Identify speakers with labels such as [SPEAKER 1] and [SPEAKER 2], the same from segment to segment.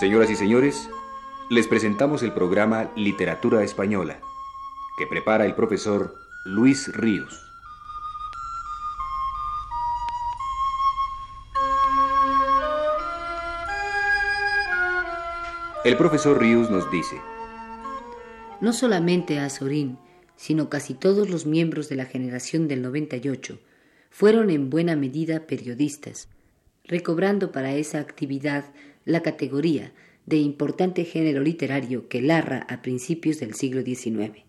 [SPEAKER 1] Señoras y señores, les presentamos el programa Literatura Española, que prepara el profesor Luis Ríos. El profesor Ríos nos dice,
[SPEAKER 2] No solamente Azorín, sino casi todos los miembros de la generación del 98 fueron en buena medida periodistas, recobrando para esa actividad la categoría de importante género literario que Larra a principios del siglo XIX.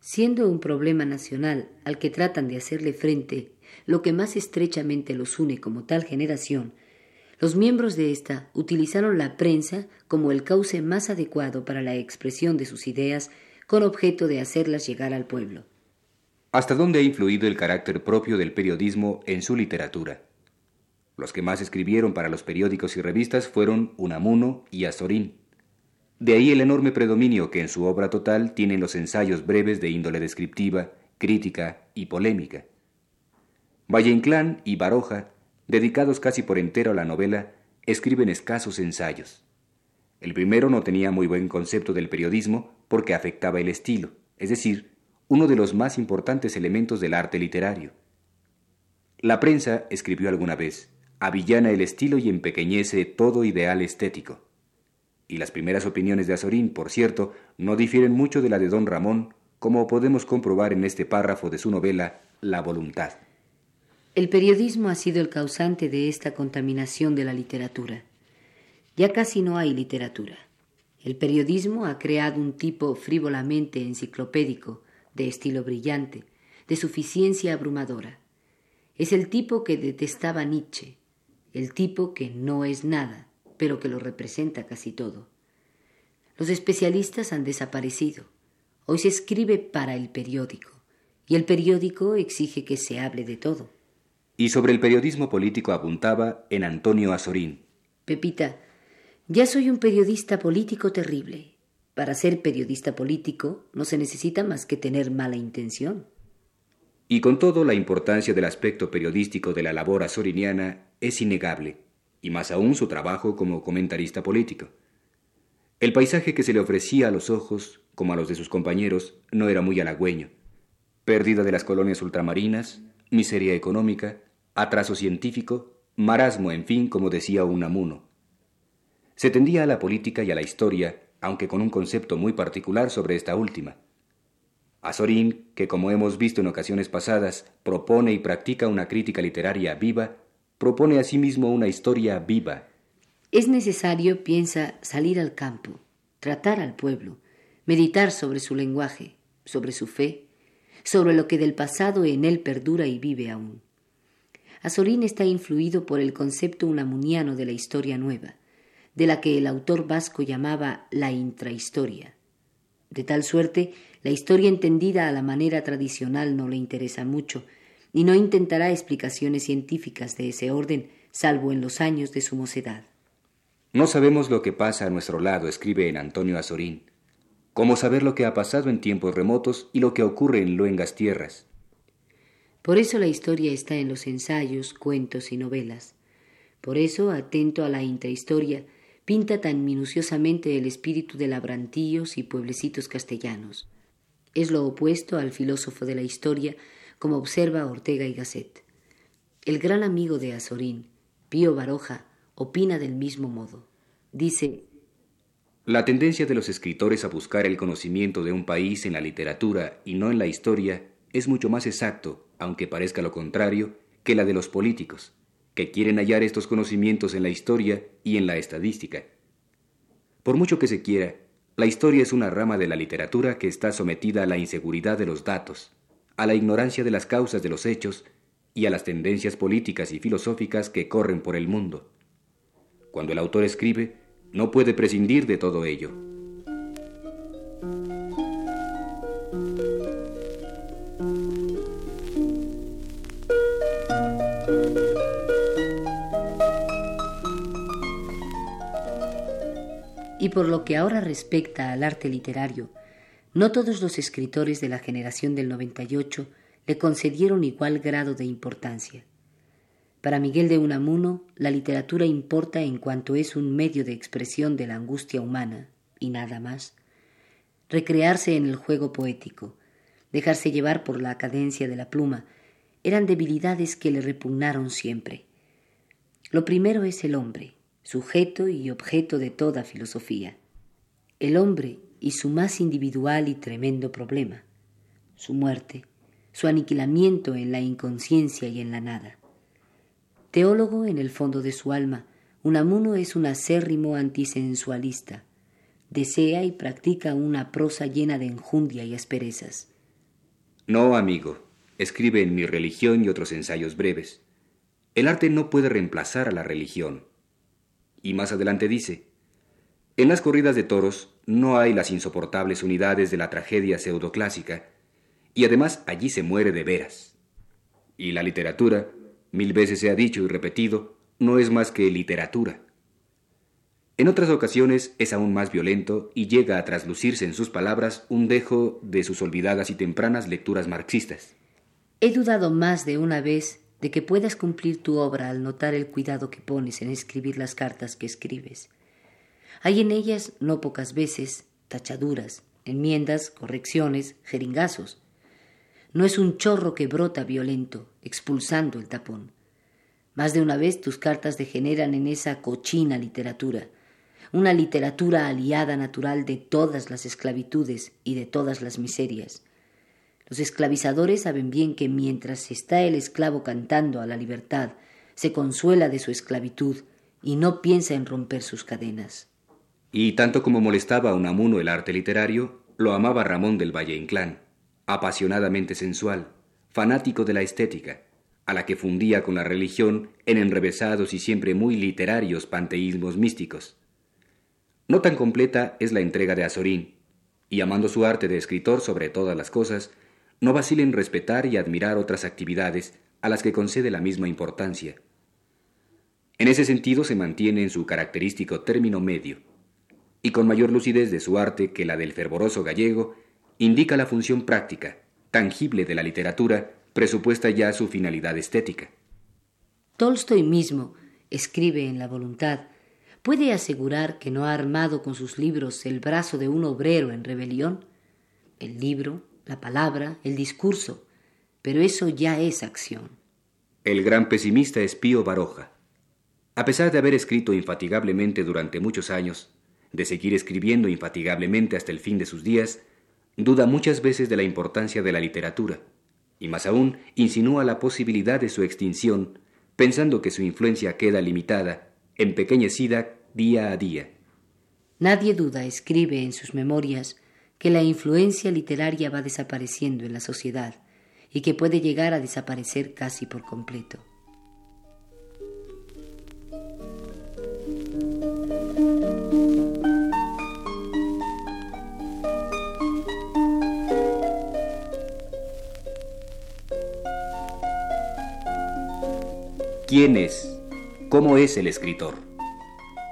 [SPEAKER 2] Siendo un problema nacional al que tratan de hacerle frente lo que más estrechamente los une como tal generación, los miembros de ésta utilizaron la prensa como el cauce más adecuado para la expresión de sus ideas con objeto de hacerlas llegar al pueblo.
[SPEAKER 1] ¿Hasta dónde ha influido el carácter propio del periodismo en su literatura? Los que más escribieron para los periódicos y revistas fueron Unamuno y Azorín. De ahí el enorme predominio que en su obra total tienen los ensayos breves de índole descriptiva, crítica y polémica. Valle Inclán y Baroja, dedicados casi por entero a la novela, escriben escasos ensayos. El primero no tenía muy buen concepto del periodismo porque afectaba el estilo, es decir, uno de los más importantes elementos del arte literario. La prensa, escribió alguna vez, avillana el estilo y empequeñece todo ideal estético. Y las primeras opiniones de Azorín, por cierto, no difieren mucho de la de don Ramón, como podemos comprobar en este párrafo de su novela La voluntad.
[SPEAKER 2] El periodismo ha sido el causante de esta contaminación de la literatura. Ya casi no hay literatura. El periodismo ha creado un tipo frívolamente enciclopédico, de estilo brillante, de suficiencia abrumadora. Es el tipo que detestaba Nietzsche, el tipo que no es nada, pero que lo representa casi todo. Los especialistas han desaparecido. Hoy se escribe para el periódico, y el periódico exige que se hable de todo.
[SPEAKER 1] Y sobre el periodismo político apuntaba en Antonio Azorín.
[SPEAKER 2] Pepita, ya soy un periodista político terrible. Para ser periodista político no se necesita más que tener mala intención.
[SPEAKER 1] Y con todo, la importancia del aspecto periodístico de la labor azoriniana es innegable, y más aún su trabajo como comentarista político. El paisaje que se le ofrecía a los ojos, como a los de sus compañeros, no era muy halagüeño. Pérdida de las colonias ultramarinas, miseria económica, atraso científico, marasmo, en fin, como decía Unamuno. Se tendía a la política y a la historia, aunque con un concepto muy particular sobre esta última. Azorín, que como hemos visto en ocasiones pasadas, propone y practica una crítica literaria viva, propone asimismo una historia viva.
[SPEAKER 2] Es necesario, piensa, salir al campo, tratar al pueblo, meditar sobre su lenguaje, sobre su fe, sobre lo que del pasado en él perdura y vive aún. Azorín está influido por el concepto unamuniano de la historia nueva de la que el autor vasco llamaba la intrahistoria. De tal suerte, la historia entendida a la manera tradicional no le interesa mucho, y no intentará explicaciones científicas de ese orden, salvo en los años de su mocedad.
[SPEAKER 1] No sabemos lo que pasa a nuestro lado, escribe en Antonio Azorín. ¿Cómo saber lo que ha pasado en tiempos remotos y lo que ocurre en luengas tierras?
[SPEAKER 2] Por eso la historia está en los ensayos, cuentos y novelas. Por eso, atento a la intrahistoria, pinta tan minuciosamente el espíritu de labrantíos y pueblecitos castellanos. Es lo opuesto al filósofo de la historia, como observa Ortega y Gasset. El gran amigo de Azorín, Pío Baroja, opina del mismo modo. Dice
[SPEAKER 1] La tendencia de los escritores a buscar el conocimiento de un país en la literatura y no en la historia es mucho más exacto, aunque parezca lo contrario, que la de los políticos que quieren hallar estos conocimientos en la historia y en la estadística. Por mucho que se quiera, la historia es una rama de la literatura que está sometida a la inseguridad de los datos, a la ignorancia de las causas de los hechos y a las tendencias políticas y filosóficas que corren por el mundo. Cuando el autor escribe, no puede prescindir de todo ello.
[SPEAKER 2] Y por lo que ahora respecta al arte literario, no todos los escritores de la generación del 98 le concedieron igual grado de importancia. Para Miguel de Unamuno, la literatura importa en cuanto es un medio de expresión de la angustia humana, y nada más. Recrearse en el juego poético, dejarse llevar por la cadencia de la pluma, eran debilidades que le repugnaron siempre. Lo primero es el hombre, sujeto y objeto de toda filosofía. El hombre y su más individual y tremendo problema, su muerte, su aniquilamiento en la inconsciencia y en la nada. Teólogo en el fondo de su alma, Unamuno es un acérrimo antisensualista. Desea y practica una prosa llena de enjundia y asperezas.
[SPEAKER 1] No, amigo, escribe en Mi religión y otros ensayos breves. El arte no puede reemplazar a la religión. Y más adelante dice, en las corridas de toros no hay las insoportables unidades de la tragedia pseudoclásica, y además allí se muere de veras. Y la literatura, mil veces se ha dicho y repetido, no es más que literatura. En otras ocasiones es aún más violento y llega a traslucirse en sus palabras un dejo de sus olvidadas y tempranas lecturas marxistas.
[SPEAKER 2] He dudado más de una vez de que puedas cumplir tu obra al notar el cuidado que pones en escribir las cartas que escribes. Hay en ellas, no pocas veces, tachaduras, enmiendas, correcciones, jeringazos. No es un chorro que brota violento, expulsando el tapón. Más de una vez tus cartas degeneran en esa cochina literatura, una literatura aliada natural de todas las esclavitudes y de todas las miserias. Los esclavizadores saben bien que mientras está el esclavo cantando a la libertad, se consuela de su esclavitud y no piensa en romper sus cadenas.
[SPEAKER 1] Y tanto como molestaba a Unamuno el arte literario, lo amaba Ramón del Valle Inclán apasionadamente sensual, fanático de la estética, a la que fundía con la religión en enrevesados y siempre muy literarios panteísmos místicos. No tan completa es la entrega de Azorín, y amando su arte de escritor sobre todas las cosas, no vacila en respetar y admirar otras actividades a las que concede la misma importancia. En ese sentido se mantiene en su característico término medio, y con mayor lucidez de su arte que la del fervoroso gallego, indica la función práctica, tangible de la literatura, presupuesta ya su finalidad estética.
[SPEAKER 2] Tolstoy mismo escribe en La voluntad, ¿puede asegurar que no ha armado con sus libros el brazo de un obrero en rebelión? El libro, la palabra, el discurso, pero eso ya es acción.
[SPEAKER 1] El gran pesimista es Pío Baroja. A pesar de haber escrito infatigablemente durante muchos años, de seguir escribiendo infatigablemente hasta el fin de sus días, duda muchas veces de la importancia de la literatura, y más aún insinúa la posibilidad de su extinción, pensando que su influencia queda limitada, empequeñecida día a día.
[SPEAKER 2] Nadie duda, escribe en sus memorias, que la influencia literaria va desapareciendo en la sociedad y que puede llegar a desaparecer casi por completo.
[SPEAKER 1] ¿Quién es? ¿Cómo es el escritor?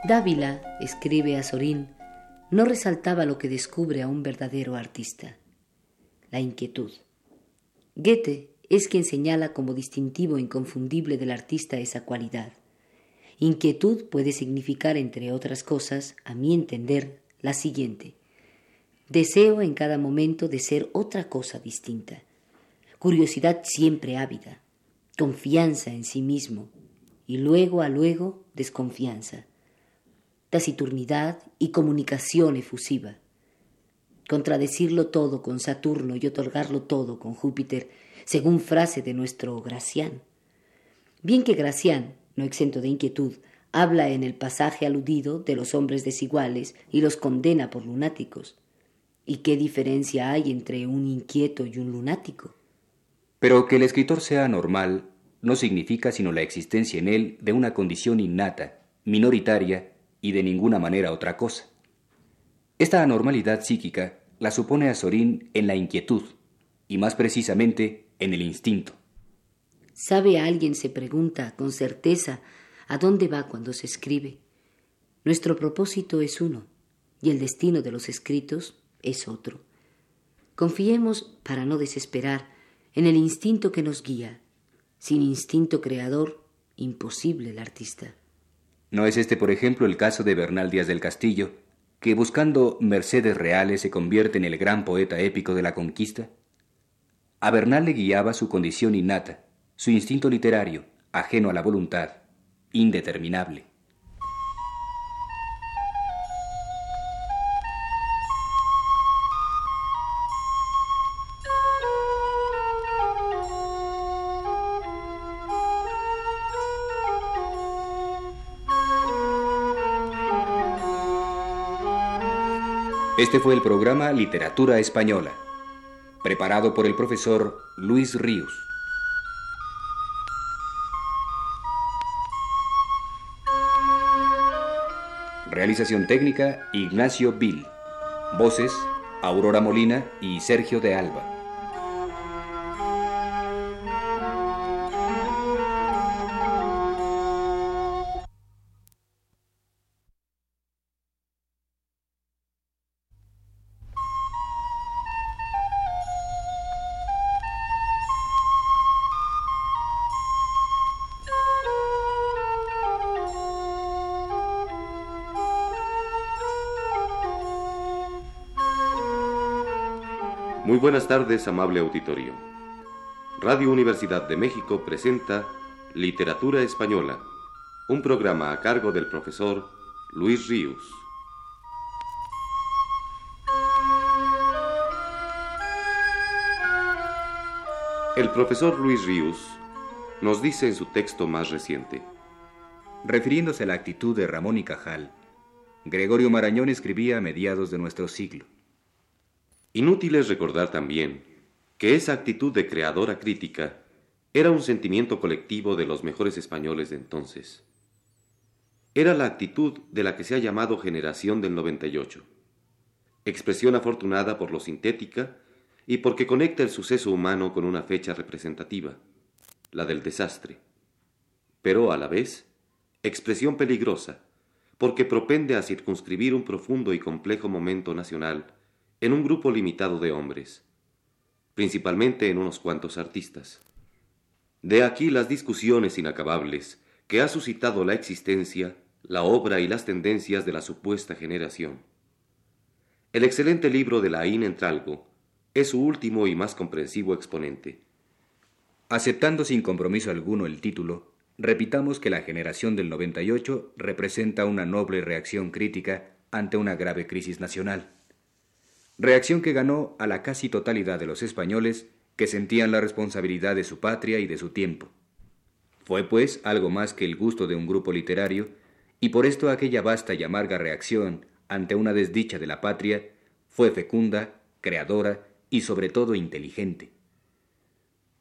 [SPEAKER 2] Dávila, escribe a Sorín, no resaltaba lo que descubre a un verdadero artista, la inquietud. Goethe es quien señala como distintivo inconfundible del artista esa cualidad. Inquietud puede significar, entre otras cosas, a mi entender, la siguiente. Deseo en cada momento de ser otra cosa distinta. Curiosidad siempre ávida, confianza en sí mismo y luego a luego desconfianza, taciturnidad y comunicación efusiva. Contradecirlo todo con Saturno y otorgarlo todo con Júpiter, según frase de nuestro Gracián. Bien que Gracián, no exento de inquietud, habla en el pasaje aludido de los hombres desiguales y los condena por lunáticos. ¿Y qué diferencia hay entre un inquieto y un lunático?
[SPEAKER 1] Pero que el escritor sea normal no significa sino la existencia en él de una condición innata, minoritaria y de ninguna manera otra cosa. Esta anormalidad psíquica la supone a Sorín en la inquietud, y más precisamente en el instinto.
[SPEAKER 2] ¿Sabe alguien, se pregunta con certeza, a dónde va cuando se escribe? Nuestro propósito es uno, y el destino de los escritos es otro. Confiemos, para no desesperar, en el instinto que nos guía sin instinto creador, imposible el artista.
[SPEAKER 1] ¿No es este, por ejemplo, el caso de Bernal Díaz del Castillo, que buscando mercedes reales se convierte en el gran poeta épico de la conquista? A Bernal le guiaba su condición innata, su instinto literario, ajeno a la voluntad, indeterminable. Este fue el programa Literatura Española, preparado por el profesor Luis Ríos. Realización técnica Ignacio Bill. Voces Aurora Molina y Sergio de Alba.
[SPEAKER 3] Muy buenas tardes, amable auditorio. Radio Universidad de México presenta Literatura Española, un programa a cargo del profesor Luis Ríos. El profesor Luis Ríos nos dice en su texto más reciente.
[SPEAKER 1] Refiriéndose a la actitud de Ramón y Cajal, Gregorio Marañón escribía a mediados de nuestro siglo.
[SPEAKER 3] Inútil es recordar también que esa actitud de creadora crítica era un sentimiento colectivo de los mejores españoles de entonces. Era la actitud de la que se ha llamado generación del 98, expresión afortunada por lo sintética y porque conecta el suceso humano con una fecha representativa, la del desastre, pero a la vez expresión peligrosa, porque propende a circunscribir un profundo y complejo momento nacional en un grupo limitado de hombres, principalmente en unos cuantos artistas. De aquí las discusiones inacabables que ha suscitado la existencia, la obra y las tendencias de la supuesta generación. El excelente libro de Laín Entralgo es su último y más comprensivo exponente.
[SPEAKER 1] Aceptando sin compromiso alguno el título, repitamos que la generación del 98 representa una noble reacción crítica ante una grave crisis nacional reacción que ganó a la casi totalidad de los españoles que sentían la responsabilidad de su patria y de su tiempo. Fue, pues, algo más que el gusto de un grupo literario, y por esto aquella vasta y amarga reacción ante una desdicha de la patria fue fecunda, creadora y sobre todo inteligente.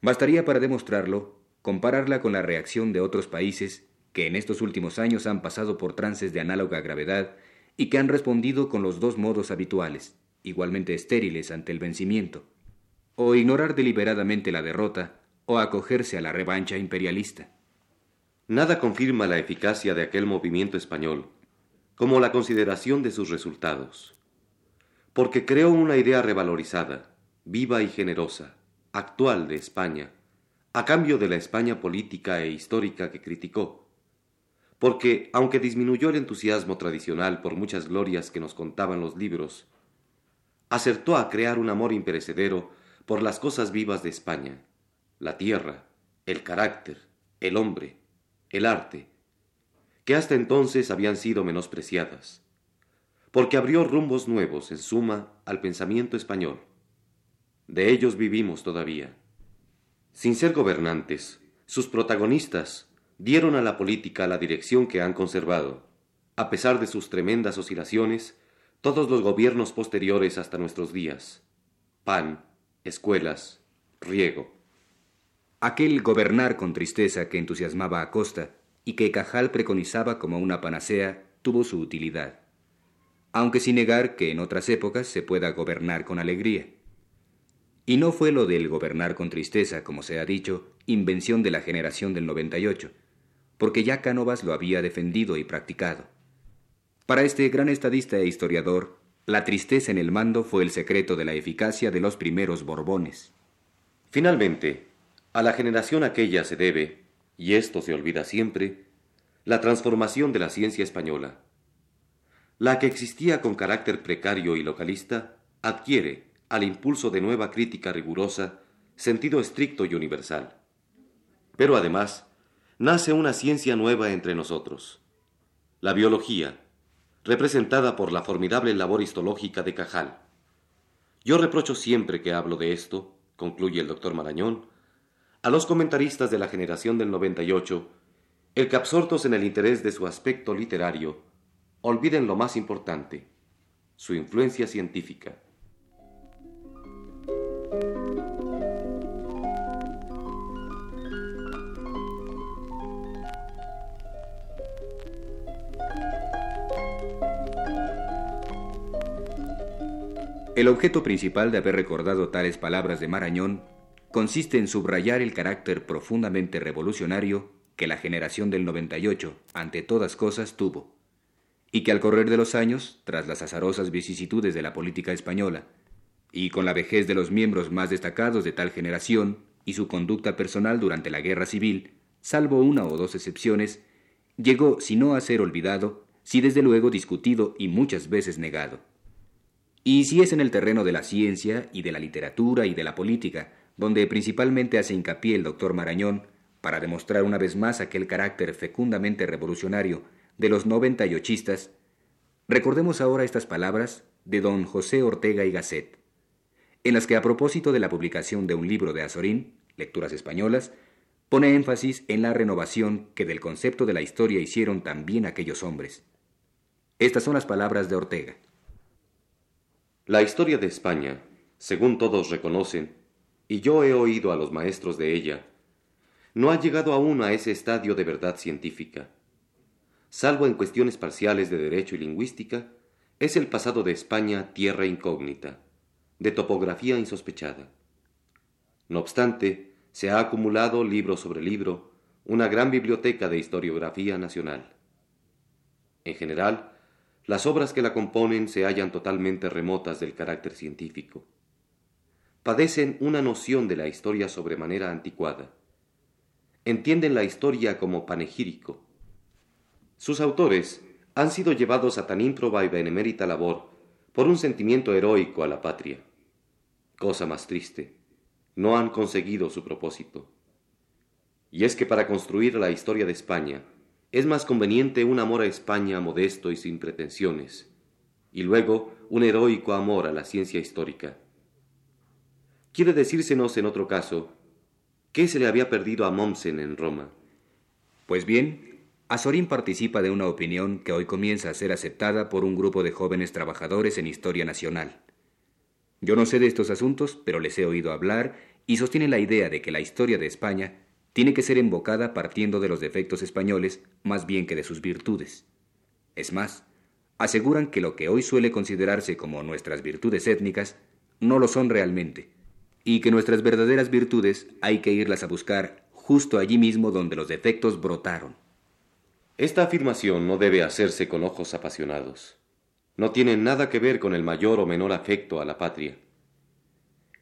[SPEAKER 1] Bastaría para demostrarlo compararla con la reacción de otros países que en estos últimos años han pasado por trances de análoga gravedad y que han respondido con los dos modos habituales, igualmente estériles ante el vencimiento, o ignorar deliberadamente la derrota, o acogerse a la revancha imperialista.
[SPEAKER 3] Nada confirma la eficacia de aquel movimiento español como la consideración de sus resultados, porque creó una idea revalorizada, viva y generosa, actual de España, a cambio de la España política e histórica que criticó, porque, aunque disminuyó el entusiasmo tradicional por muchas glorias que nos contaban los libros, acertó a crear un amor imperecedero por las cosas vivas de España, la tierra, el carácter, el hombre, el arte, que hasta entonces habían sido menospreciadas, porque abrió rumbos nuevos, en suma, al pensamiento español. De ellos vivimos todavía. Sin ser gobernantes, sus protagonistas dieron a la política la dirección que han conservado, a pesar de sus tremendas oscilaciones todos los gobiernos posteriores hasta nuestros días. Pan, escuelas, riego.
[SPEAKER 1] Aquel gobernar con tristeza que entusiasmaba a Costa y que Cajal preconizaba como una panacea tuvo su utilidad, aunque sin negar que en otras épocas se pueda gobernar con alegría. Y no fue lo del gobernar con tristeza, como se ha dicho, invención de la generación del 98, porque ya Cánovas lo había defendido y practicado. Para este gran estadista e historiador, la tristeza en el mando fue el secreto de la eficacia de los primeros Borbones.
[SPEAKER 3] Finalmente, a la generación aquella se debe, y esto se olvida siempre, la transformación de la ciencia española. La que existía con carácter precario y localista adquiere, al impulso de nueva crítica rigurosa, sentido estricto y universal. Pero además, nace una ciencia nueva entre nosotros, la biología, representada por la formidable labor histológica de Cajal. Yo reprocho siempre que hablo de esto, concluye el doctor Marañón, a los comentaristas de la generación del 98, el que absortos en el interés de su aspecto literario, olviden lo más importante, su influencia científica.
[SPEAKER 1] El objeto principal de haber recordado tales palabras de Marañón consiste en subrayar el carácter profundamente revolucionario que la generación del 98, ante todas cosas, tuvo, y que al correr de los años, tras las azarosas vicisitudes de la política española, y con la vejez de los miembros más destacados de tal generación y su conducta personal durante la guerra civil, salvo una o dos excepciones, llegó, si no a ser olvidado, si desde luego discutido y muchas veces negado. Y si es en el terreno de la ciencia y de la literatura y de la política, donde principalmente hace hincapié el doctor Marañón, para demostrar una vez más aquel carácter fecundamente revolucionario de los noventa y ochistas, recordemos ahora estas palabras de don José Ortega y Gasset, en las que a propósito de la publicación de un libro de Azorín, Lecturas Españolas, pone énfasis en la renovación que del concepto de la historia hicieron también aquellos hombres. Estas son las palabras de Ortega.
[SPEAKER 3] La historia de España, según todos reconocen, y yo he oído a los maestros de ella, no ha llegado aún a ese estadio de verdad científica. Salvo en cuestiones parciales de derecho y lingüística, es el pasado de España tierra incógnita, de topografía insospechada. No obstante, se ha acumulado libro sobre libro una gran biblioteca de historiografía nacional. En general, las obras que la componen se hallan totalmente remotas del carácter científico. Padecen una noción de la historia sobremanera anticuada. Entienden la historia como panegírico. Sus autores han sido llevados a tan ímproba y benemérita labor por un sentimiento heroico a la patria. Cosa más triste, no han conseguido su propósito. Y es que para construir la historia de España, es más conveniente un amor a España modesto y sin pretensiones, y luego un heroico amor a la ciencia histórica. Quiere decírsenos en otro caso, ¿qué se le había perdido a Mommsen en Roma?
[SPEAKER 1] Pues bien, Azorín participa de una opinión que hoy comienza a ser aceptada por un grupo de jóvenes trabajadores en historia nacional. Yo no sé de estos asuntos, pero les he oído hablar y sostienen la idea de que la historia de España tiene que ser invocada partiendo de los defectos españoles más bien que de sus virtudes. Es más, aseguran que lo que hoy suele considerarse como nuestras virtudes étnicas no lo son realmente, y que nuestras verdaderas virtudes hay que irlas a buscar justo allí mismo donde los defectos brotaron.
[SPEAKER 3] Esta afirmación no debe hacerse con ojos apasionados. No tiene nada que ver con el mayor o menor afecto a la patria.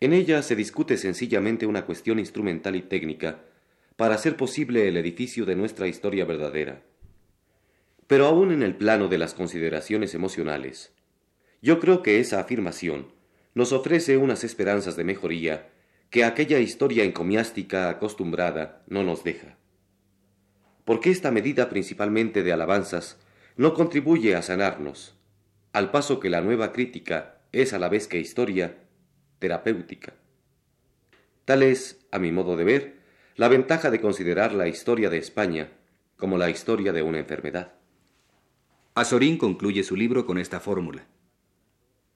[SPEAKER 3] En ella se discute sencillamente una cuestión instrumental y técnica para hacer posible el edificio de nuestra historia verdadera. Pero aún en el plano de las consideraciones emocionales, yo creo que esa afirmación nos ofrece unas esperanzas de mejoría que aquella historia encomiástica acostumbrada no nos deja. Porque esta medida principalmente de alabanzas no contribuye a sanarnos, al paso que la nueva crítica es a la vez que historia terapéutica. Tal es, a mi modo de ver, la ventaja de considerar la historia de España como la historia de una enfermedad.
[SPEAKER 1] Azorín concluye su libro con esta fórmula.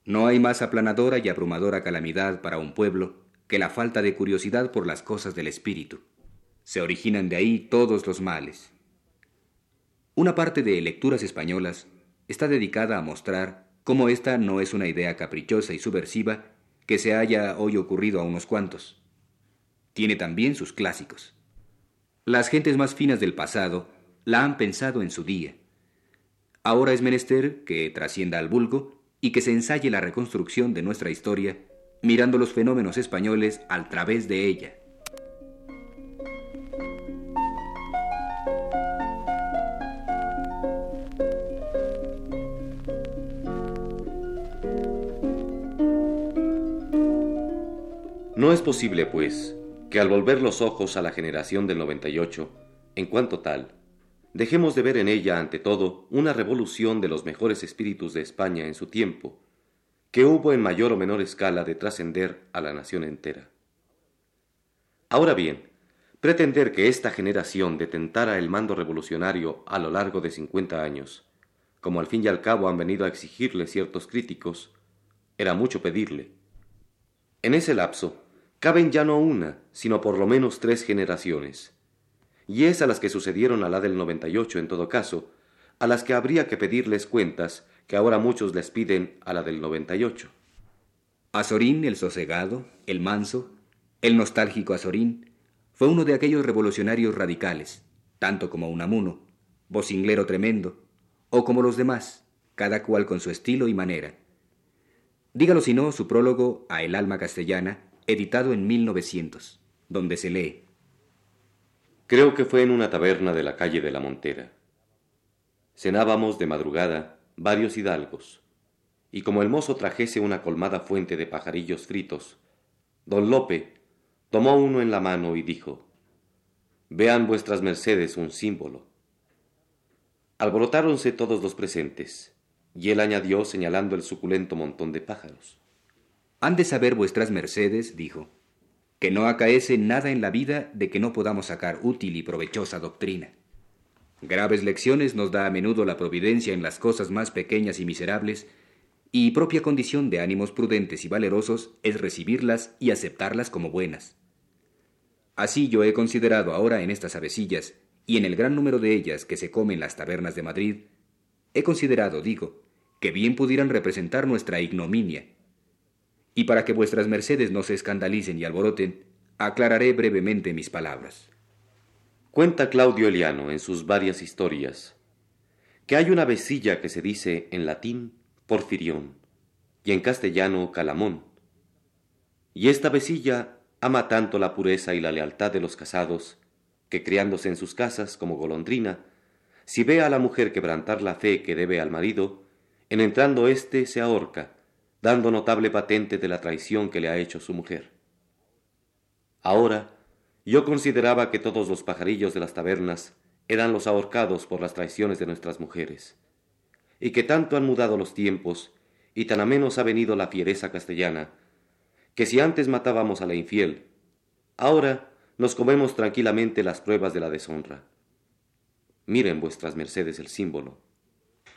[SPEAKER 1] No hay más aplanadora y abrumadora calamidad para un pueblo que la falta de curiosidad por las cosas del espíritu. Se originan de ahí todos los males. Una parte de Lecturas Españolas está dedicada a mostrar cómo esta no es una idea caprichosa y subversiva que se haya hoy ocurrido a unos cuantos tiene también sus clásicos. Las gentes más finas del pasado la han pensado en su día. Ahora es menester que trascienda al vulgo y que se ensaye la reconstrucción de nuestra historia mirando los fenómenos españoles al través de ella.
[SPEAKER 3] No es posible, pues, que al volver los ojos a la generación del 98, en cuanto tal, dejemos de ver en ella, ante todo, una revolución de los mejores espíritus de España en su tiempo, que hubo en mayor o menor escala de trascender a la nación entera. Ahora bien, pretender que esta generación detentara el mando revolucionario a lo largo de 50 años, como al fin y al cabo han venido a exigirle ciertos críticos, era mucho pedirle. En ese lapso, caben ya no una, sino por lo menos tres generaciones. Y es a las que sucedieron a la del 98 en todo caso, a las que habría que pedirles cuentas que ahora muchos les piden a la del 98.
[SPEAKER 1] Azorín el sosegado, el manso, el nostálgico Azorín, fue uno de aquellos revolucionarios radicales, tanto como Unamuno, vocinglero tremendo, o como los demás, cada cual con su estilo y manera. Dígalo si no su prólogo a El alma castellana, editado en 1900, donde se lee.
[SPEAKER 3] Creo que fue en una taberna de la calle de la Montera. Cenábamos de madrugada varios hidalgos, y como el mozo trajese una colmada fuente de pajarillos fritos, don Lope tomó uno en la mano y dijo, Vean vuestras mercedes un símbolo. Alborotáronse todos los presentes, y él añadió señalando el suculento montón de pájaros.
[SPEAKER 1] Han de saber vuestras mercedes, dijo, que no acaece nada en la vida de que no podamos sacar útil y provechosa doctrina. Graves lecciones nos da a menudo la providencia en las cosas más pequeñas y miserables, y propia condición de ánimos prudentes y valerosos es recibirlas y aceptarlas como buenas. Así yo he considerado ahora en estas avecillas, y en el gran número de ellas que se comen las tabernas de Madrid, he considerado, digo, que bien pudieran representar nuestra ignominia, y para que vuestras mercedes no se escandalicen y alboroten, aclararé brevemente mis palabras.
[SPEAKER 3] Cuenta Claudio Eliano en sus varias historias que hay una vecilla que se dice en latín porfirión y en castellano calamón. Y esta vecilla ama tanto la pureza y la lealtad de los casados que criándose en sus casas como golondrina, si ve a la mujer quebrantar la fe que debe al marido, en entrando éste se ahorca dando notable patente de la traición que le ha hecho su mujer. Ahora, yo consideraba que todos los pajarillos de las tabernas eran los ahorcados por las traiciones de nuestras mujeres, y que tanto han mudado los tiempos y tan a menos ha venido la fiereza castellana, que si antes matábamos a la infiel, ahora nos comemos tranquilamente las pruebas de la deshonra. Miren vuestras mercedes el símbolo.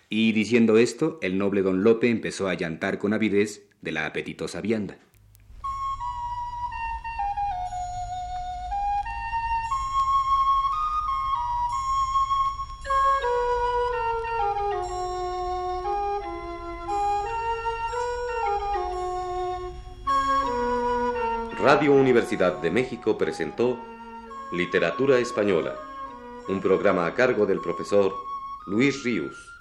[SPEAKER 1] Y diciendo esto, el noble don Lope empezó a llantar con avidez de la apetitosa vianda.
[SPEAKER 3] Radio Universidad de México presentó Literatura Española, un programa a cargo del profesor Luis Ríos.